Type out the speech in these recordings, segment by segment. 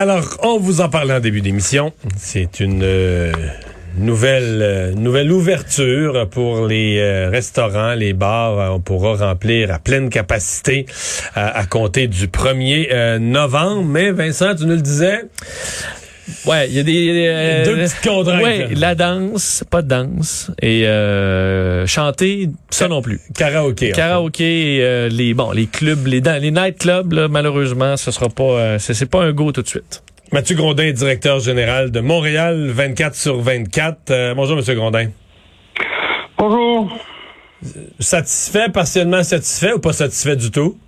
Alors, on vous en parlait en début d'émission. C'est une euh, nouvelle euh, nouvelle ouverture pour les euh, restaurants, les bars. on pourra remplir à pleine capacité à compter du 1er novembre. Mais Vincent, tu nous le disais, Ouais, il y a des euh, deux petites contraintes. Ouais, la danse, pas de danse et euh, chanter, ça non plus. Karaoké. Karaoké, euh, les bon, les clubs, les les night clubs, là, malheureusement, ce sera pas, euh, c'est pas un go tout de suite. Mathieu Grondin, directeur général de Montréal 24 sur 24. bonjour, Monsieur Grondin. Bonjour. Satisfait, partiellement satisfait ou pas satisfait du tout?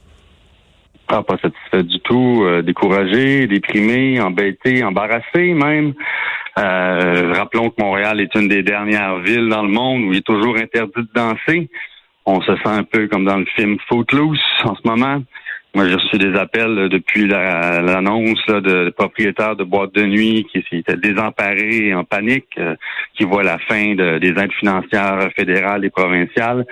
Ah, pas satisfait du tout, euh, découragé, déprimé, embêté, embarrassé même. Euh, rappelons que Montréal est une des dernières villes dans le monde où il est toujours interdit de danser. On se sent un peu comme dans le film Footloose en ce moment. Moi, j'ai reçu des appels depuis l'annonce de, propriétaires de boîtes de nuit qui étaient désemparés en panique, euh, qui voient la fin des aides financières fédérales et provinciales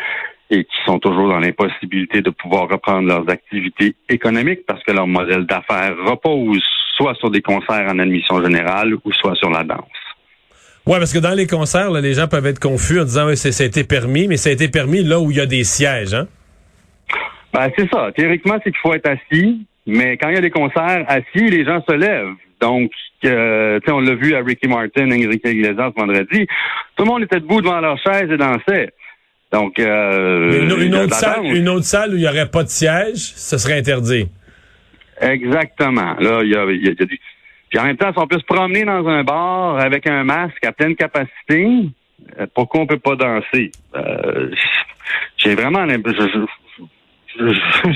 et qui sont toujours dans l'impossibilité de pouvoir reprendre leurs activités économiques parce que leur modèle d'affaires repose soit sur des concerts en admission générale ou soit sur la danse. Ouais, parce que dans les concerts, les gens peuvent être confus en disant oui, ça a été permis, mais ça a été permis là où il y a des sièges, hein? Ben, c'est ça. Théoriquement, c'est qu'il faut être assis, mais quand il y a des concerts assis, les gens se lèvent. Donc, euh, on l'a vu à Ricky Martin, Enrique Iglesias vendredi. Tout le monde était debout devant leur chaise et dansait. Donc, euh, une, autre salle, une, autre salle, où il n'y aurait pas de siège, ce serait interdit. Exactement. Là, il y a, Puis en même temps, si on peut se promener dans un bar avec un masque à pleine capacité, euh, pourquoi on peut pas danser? Euh, j'ai vraiment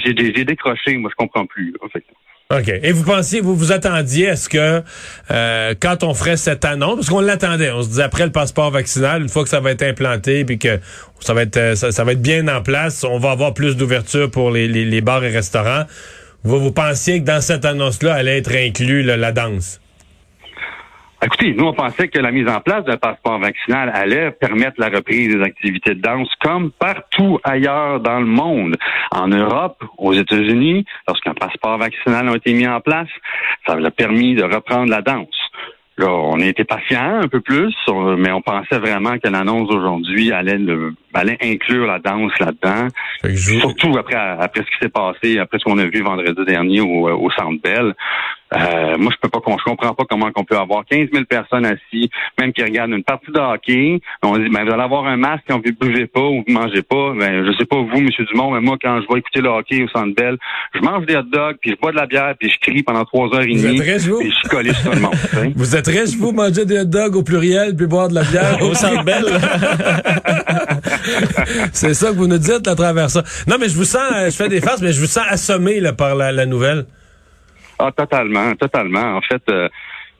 j'ai décroché, moi je comprends plus. En fait. OK. Et vous pensiez, vous vous attendiez à ce que euh, quand on ferait cette annonce, parce qu'on l'attendait, on se disait après le passeport vaccinal, une fois que ça va être implanté, puis que ça va être euh, ça, va être bien en place, on va avoir plus d'ouverture pour les, les, bars et restaurants. Vous, vous pensiez que dans cette annonce-là allait être inclus la danse? Écoutez, nous, on pensait que la mise en place d'un passeport vaccinal allait permettre la reprise des activités de danse comme partout ailleurs dans le monde. En Europe, aux États-Unis, lorsqu'un passeport vaccinal a été mis en place, ça a permis de reprendre la danse. Là, on a été patient un peu plus, mais on pensait vraiment que l'annonce d'aujourd'hui allait, allait inclure la danse là-dedans. Surtout après, après ce qui s'est passé, après ce qu'on a vu vendredi dernier au, au Centre Bell. Euh, moi, je peux pas, je comprends pas comment on peut avoir 15 000 personnes assis, même qui regardent une partie de hockey. On dit, ben, vous allez avoir un masque quand vous ne bougez pas ou vous mangez pas. Ben, je sais pas vous, Monsieur Dumont, mais moi, quand je vais écouter le hockey au Centre Bell, je mange des hot dogs, puis je bois de la bière, puis je crie pendant trois heures et demie. Vous? êtes puis je suis collé sur tout le monde. Vous êtes riche, vous, manger des hot dogs au pluriel, puis boire de la bière au Centre Bell? C'est ça que vous nous dites à travers ça. Non, mais je vous sens, je fais des faces, mais je vous sens assommé là, par la, la nouvelle. Ah, totalement, totalement. En fait, euh,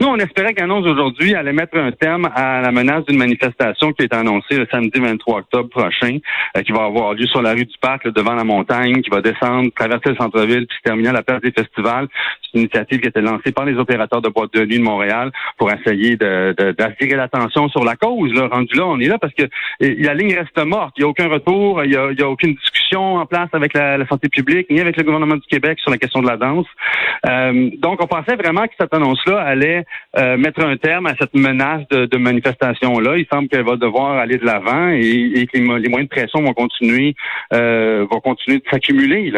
nous, on espérait qu'annonce aujourd'hui allait mettre un terme à la menace d'une manifestation qui est annoncée le samedi 23 octobre prochain, euh, qui va avoir lieu sur la rue du Parc, devant la montagne, qui va descendre, traverser le centre-ville, puis se terminer à la place des festivals. C'est une initiative qui a été lancée par les opérateurs de boîte de nuit de Montréal pour essayer d'attirer l'attention sur la cause. Là. Rendu là, on est là parce que la ligne reste morte. Il n'y a aucun retour, il n'y a, aucune discussion en place avec la, santé publique, ni avec le gouvernement du Québec sur la question de la danse. Euh, donc, on pensait vraiment que cette annonce-là allait euh, mettre un terme à cette menace de, manifestation-là. Il semble qu'elle va devoir aller de l'avant et, que les, moyens de pression vont continuer, euh, vont continuer de s'accumuler.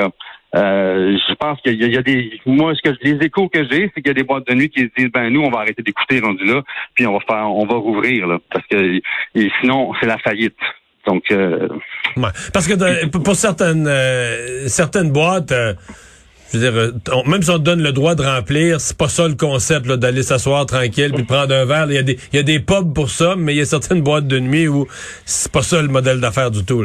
Euh, je pense qu'il y, a des. Moi, ce que les échos que j'ai, c'est qu'il y a des boîtes de nuit qui disent ben nous, on va arrêter d'écouter rendu là, puis on va faire, on va rouvrir là, parce que sinon c'est la faillite. Donc. Parce que pour certaines certaines boîtes euh, même si on te donne le droit de remplir, c'est pas ça le concept d'aller s'asseoir tranquille puis prendre un verre. Il y, a des, pubs pour ça, mais il y a certaines boîtes de nuit où c'est pas ça le modèle d'affaires du tout.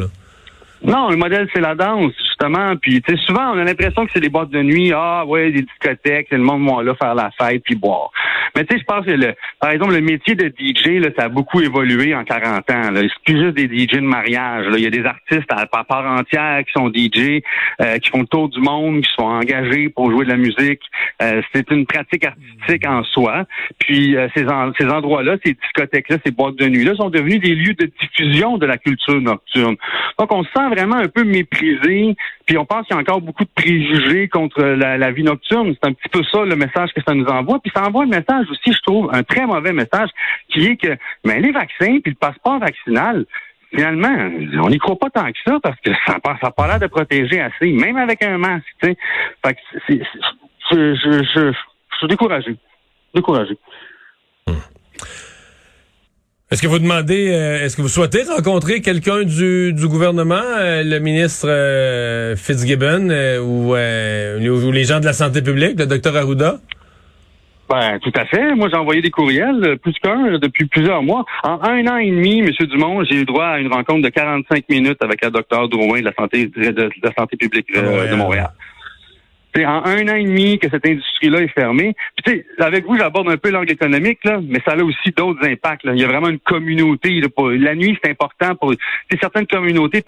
Non, le modèle, c'est la danse, justement. Puis, souvent, on a l'impression que c'est des boîtes de nuit. Ah, ouais, des discothèques, c'est le monde va là faire la fête puis boire. Mais tu sais, je pense que, le, par exemple, le métier de DJ, là, ça a beaucoup évolué en 40 ans. Là. C'est plus juste des DJ de mariage. Là. Il y a des artistes à, part entière qui sont DJ, euh, qui font le tour du monde, qui sont engagés pour jouer de la musique. Euh, c'est une pratique artistique en soi. Puis euh, ces, ces endroits-là, ces discothèques-là, ces boîtes de nuit-là sont devenus des lieux de diffusion de la culture nocturne. Donc, on se sent vraiment un peu méprisé, puis on pense qu'il y a encore beaucoup de préjugés contre la, vie nocturne. C'est un petit peu ça le message que ça nous envoie. Puis ça envoie le message aussi, je trouve, un très mauvais message, qui est que ben, les vaccins puis le passeport vaccinal, finalement, on n'y croit pas tant que ça parce que ça n'a pas l'air de protéger assez, même avec un masque. Fait que c'est, je, suis découragé. Découragé. Est-ce que vous demandez, euh, est-ce que vous souhaitez rencontrer quelqu'un du, gouvernement, euh, le ministre euh, Fitzgibbon ou, les gens de la santé publique, le docteur Arruda? Ben, tout à fait. Moi, j'ai envoyé des courriels, plus qu'un, depuis plusieurs mois. En un an et demi, M. Dumont, j'ai eu droit à une rencontre de 45 minutes avec un docteur Drouin de la santé de, la santé publique de Montréal. C'est en un an et demi que cette industrie-là est fermée. Puis, tu sais, avec vous, j'aborde un peu l'angle économique, là, mais ça a aussi d'autres impacts. Là. Il y a vraiment une communauté. la nuit, c'est important pour certaines communautés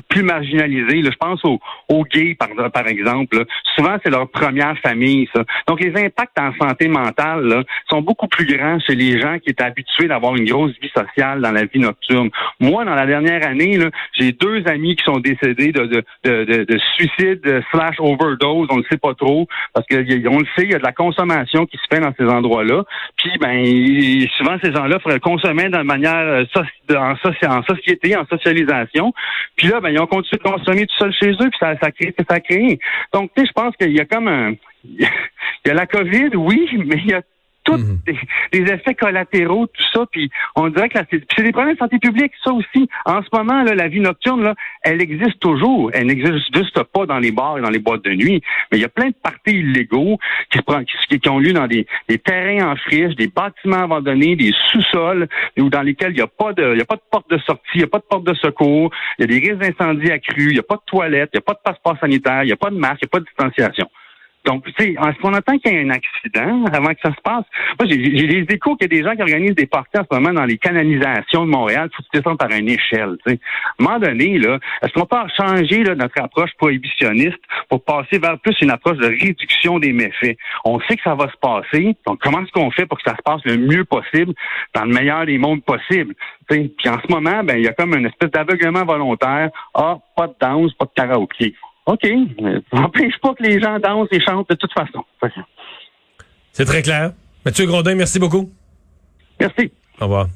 plus marginalisés. Là. Je pense aux, aux gays, par, par exemple. Souvent, c'est leur première famille, ça. Donc, les impacts en santé mentale là, sont beaucoup plus grands chez les gens qui étaient habitués d'avoir une grosse vie sociale dans la vie nocturne. Moi, dans la dernière année, j'ai deux amis qui sont décédés de, de, de, de, suicide slash overdose, on ne sait pas trop, parce que on le sait, il y a de la consommation qui se fait dans ces endroits-là. Puis, ben, souvent, ces gens-là consommer de manière euh, en, société, en socialisation. Puis là, ben, ils ont continué de consommer tout seul chez eux, puis ça, ça crée ça crée. Donc, tu sais, je pense qu'il y a comme un... Il y a la COVID, oui, mais il y a tous mhm. des, effets collatéraux, tout ça, puis on dirait que c'est des problèmes de santé publique, ça aussi. En ce moment, là, la vie nocturne, là, elle existe toujours. Elle n'existe juste pas dans les bars et dans les boîtes de nuit. Mais il y a plein de parties illégaux qui, se, qui, ont lieu dans des, terrains en friche, des bâtiments abandonnés, des sous-sols, ou dans lesquels il n'y a pas de, il y a pas de porte de sortie, il n'y a pas de porte de secours, il y a des risques d'incendie accrus, il n'y a pas de toilettes, il n'y a pas de passeport sanitaire, il n'y a pas de masque, il n'y a pas de distanciation. Donc, tu sais, est-ce qu'on attend qu'il y ait un accident avant que ça se passe? Moi, j'ai des échos qu'il y a des gens qui organisent des parties en ce moment dans les canalisations de Montréal. Faut se descendre par une échelle, tu sais. À un moment donné, là, est-ce qu'on peut changer là, notre approche prohibitionniste pour passer vers plus une approche de réduction des méfaits? On sait que ça va se passer. Donc, comment est-ce qu'on fait pour que ça se passe le mieux possible dans le meilleur des mondes possibles? Puis en ce moment, ben, il y a comme une espèce d'aveuglement volontaire. Ah, pas de danse, pas de karaoké. OK. N'empêche pas que les gens dansent et chantent de toute façon. C'est très clair. Mathieu Grondin, merci beaucoup. Merci. Au revoir.